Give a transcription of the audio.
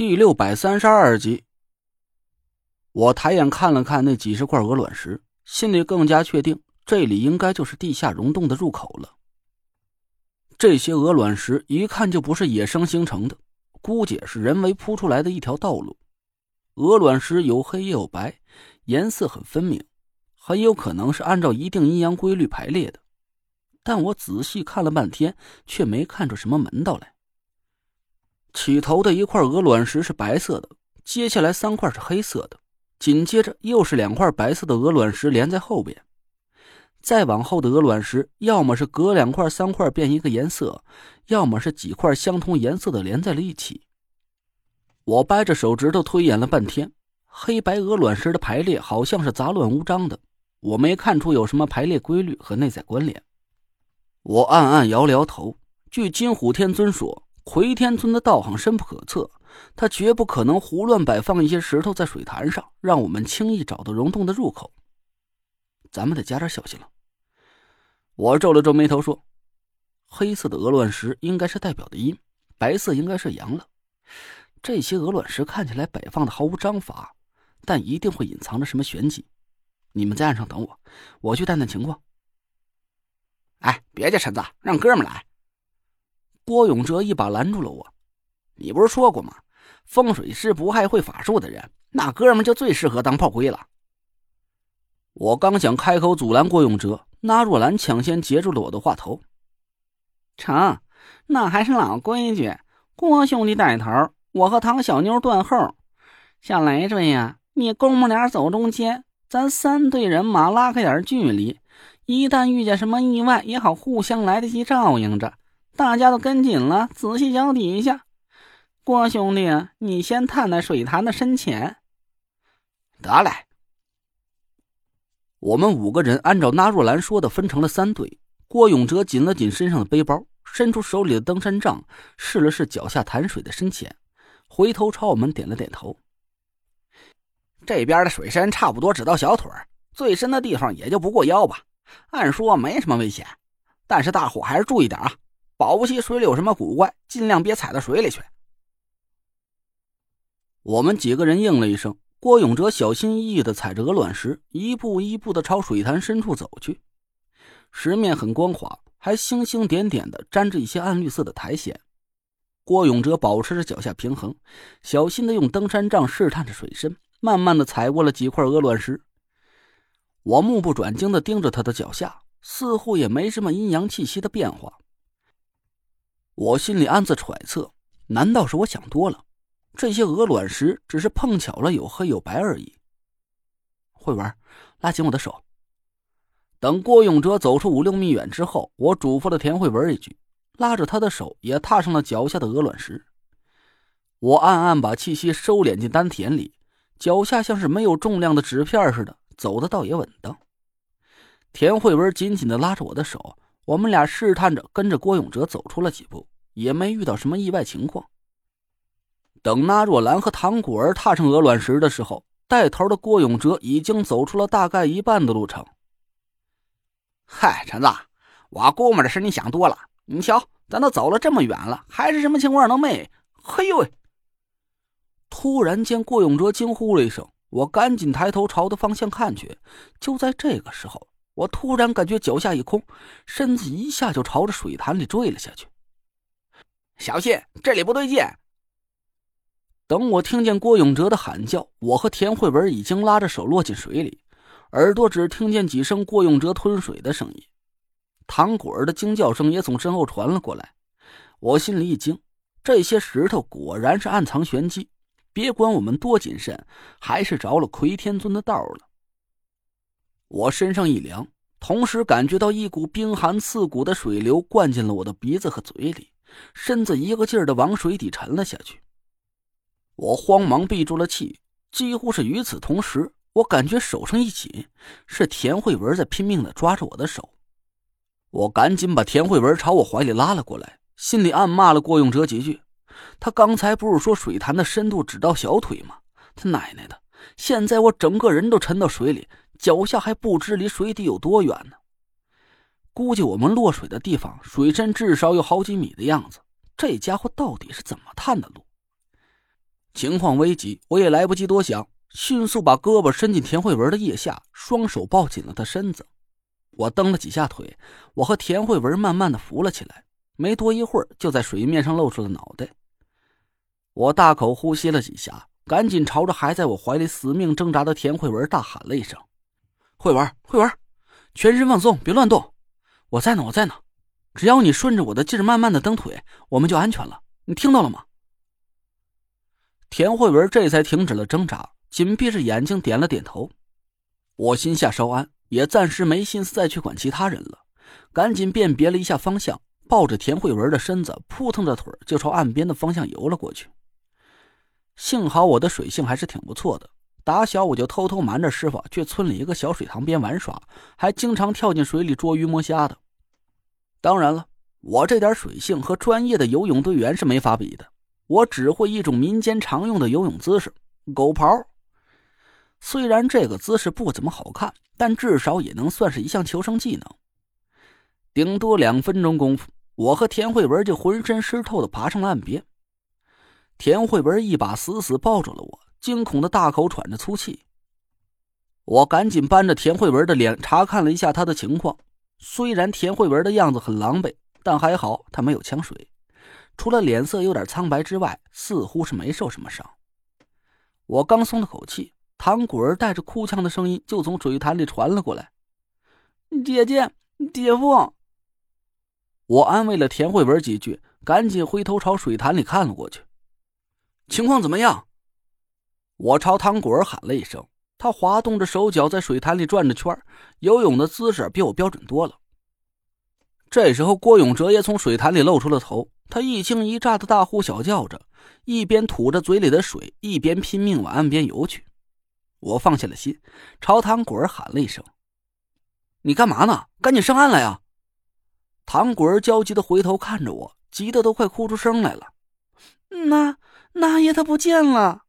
第六百三十二集，我抬眼看了看那几十块鹅卵石，心里更加确定，这里应该就是地下溶洞的入口了。这些鹅卵石一看就不是野生形成的，估计是人为铺出来的一条道路。鹅卵石有黑也有白，颜色很分明，很有可能是按照一定阴阳规律排列的。但我仔细看了半天，却没看出什么门道来。起头的一块鹅卵石是白色的，接下来三块是黑色的，紧接着又是两块白色的鹅卵石连在后边，再往后的鹅卵石要么是隔两块三块变一个颜色，要么是几块相同颜色的连在了一起。我掰着手指头推演了半天，黑白鹅卵石的排列好像是杂乱无章的，我没看出有什么排列规律和内在关联。我暗暗摇了摇头，据金虎天尊说。回天尊的道行深不可测，他绝不可能胡乱摆放一些石头在水潭上，让我们轻易找到溶洞的入口。咱们得加点小心了。我皱了皱眉头说：“黑色的鹅卵石应该是代表的阴，白色应该是阳了。这些鹅卵石看起来摆放的毫无章法，但一定会隐藏着什么玄机。你们在岸上等我，我去探探情况。”哎，别介，陈子，让哥们来。郭永哲一把拦住了我：“你不是说过吗？风水师不害会法术的人，那哥们就最适合当炮灰了。”我刚想开口阻拦郭永哲，那若兰抢先截住了我的话头：“成，那还是老规矩，郭兄弟带头，我和唐小妞断后。小累赘呀，你公母俩走中间，咱三队人马拉开点距离，一旦遇见什么意外，也好互相来得及照应着。”大家都跟紧了，仔细脚底下。郭兄弟，你先探探水潭的深浅。得嘞。我们五个人按照纳若兰说的分成了三队。郭永哲紧了紧身上的背包，伸出手里的登山杖，试了试脚下潭水的深浅，回头朝我们点了点头。这边的水深差不多只到小腿最深的地方也就不过腰吧。按说没什么危险，但是大伙还是注意点啊。保不齐水里有什么古怪，尽量别踩到水里去。我们几个人应了一声。郭永哲小心翼翼的踩着鹅卵石，一步一步的朝水潭深处走去。石面很光滑，还星星点点的沾着一些暗绿色的苔藓。郭永哲保持着脚下平衡，小心的用登山杖试探着水深，慢慢的踩过了几块鹅卵石。我目不转睛的盯着他的脚下，似乎也没什么阴阳气息的变化。我心里暗自揣测：难道是我想多了？这些鹅卵石只是碰巧了有黑有白而已。慧文，拉紧我的手。等郭永哲走出五六米远之后，我嘱咐了田慧文一句，拉着他的手也踏上了脚下的鹅卵石。我暗暗把气息收敛进丹田里，脚下像是没有重量的纸片似的，走的倒也稳当。田慧文紧紧的拉着我的手。我们俩试探着跟着郭永哲走出了几步，也没遇到什么意外情况。等那若兰和唐果儿踏上鹅卵石的时候，带头的郭永哲已经走出了大概一半的路程。嗨，陈子，我估摸着是你想多了。你瞧，咱都走了这么远了，还是什么情况都没。嘿呦喂！突然间，郭永哲惊呼了一声，我赶紧抬头朝的方向看去。就在这个时候。我突然感觉脚下一空，身子一下就朝着水潭里坠了下去。小心，这里不对劲！等我听见郭永哲的喊叫，我和田慧文已经拉着手落进水里，耳朵只听见几声郭永哲吞水的声音，唐果儿的惊叫声也从身后传了过来。我心里一惊，这些石头果然是暗藏玄机，别管我们多谨慎，还是着了魁天尊的道了。我身上一凉，同时感觉到一股冰寒刺骨的水流灌进了我的鼻子和嘴里，身子一个劲儿的往水底沉了下去。我慌忙闭住了气，几乎是与此同时，我感觉手上一紧，是田慧文在拼命的抓着我的手。我赶紧把田慧文朝我怀里拉了过来，心里暗骂了郭永哲几句。他刚才不是说水潭的深度只到小腿吗？他奶奶的！现在我整个人都沉到水里。脚下还不知离水底有多远呢，估计我们落水的地方水深至少有好几米的样子。这家伙到底是怎么探的路？情况危急，我也来不及多想，迅速把胳膊伸进田慧文的腋下，双手抱紧了她身子。我蹬了几下腿，我和田慧文慢慢的浮了起来。没多一会儿，就在水面上露出了脑袋。我大口呼吸了几下，赶紧朝着还在我怀里死命挣扎的田慧文大喊了一声：“慧文，慧文，全身放松，别乱动，我在呢，我在呢。只要你顺着我的劲儿慢慢的蹬腿，我们就安全了。你听到了吗？”田慧文这才停止了挣扎，紧闭着眼睛点了点头。我心下稍安，也暂时没心思再去管其他人了，赶紧辨别了一下方向，抱着田慧文的身子，扑腾着腿就朝岸边的方向游了过去。幸好我的水性还是挺不错的，打小我就偷偷瞒着师傅去村里一个小水塘边玩耍，还经常跳进水里捉鱼摸虾的。当然了，我这点水性和专业的游泳队员是没法比的。我只会一种民间常用的游泳姿势——狗刨。虽然这个姿势不怎么好看，但至少也能算是一项求生技能。顶多两分钟功夫，我和田慧文就浑身湿透的爬上了岸边。田慧文一把死死抱住了我，惊恐的大口喘着粗气。我赶紧扳着田慧文的脸查看了一下她的情况。虽然田慧文的样子很狼狈，但还好她没有呛水。除了脸色有点苍白之外，似乎是没受什么伤。我刚松了口气，唐果儿带着哭腔的声音就从水潭里传了过来：“姐姐，姐夫。”我安慰了田慧文几句，赶紧回头朝水潭里看了过去。情况怎么样？我朝唐果儿喊了一声，他滑动着手脚在水潭里转着圈，游泳的姿势比我标准多了。这时候，郭永哲也从水潭里露出了头。他一惊一乍的大呼小叫着，一边吐着嘴里的水，一边拼命往岸边游去。我放下了心，朝唐果儿喊了一声：“你干嘛呢？赶紧上岸来呀！”唐果儿焦急的回头看着我，急得都快哭出声来了。那那爷他不见了。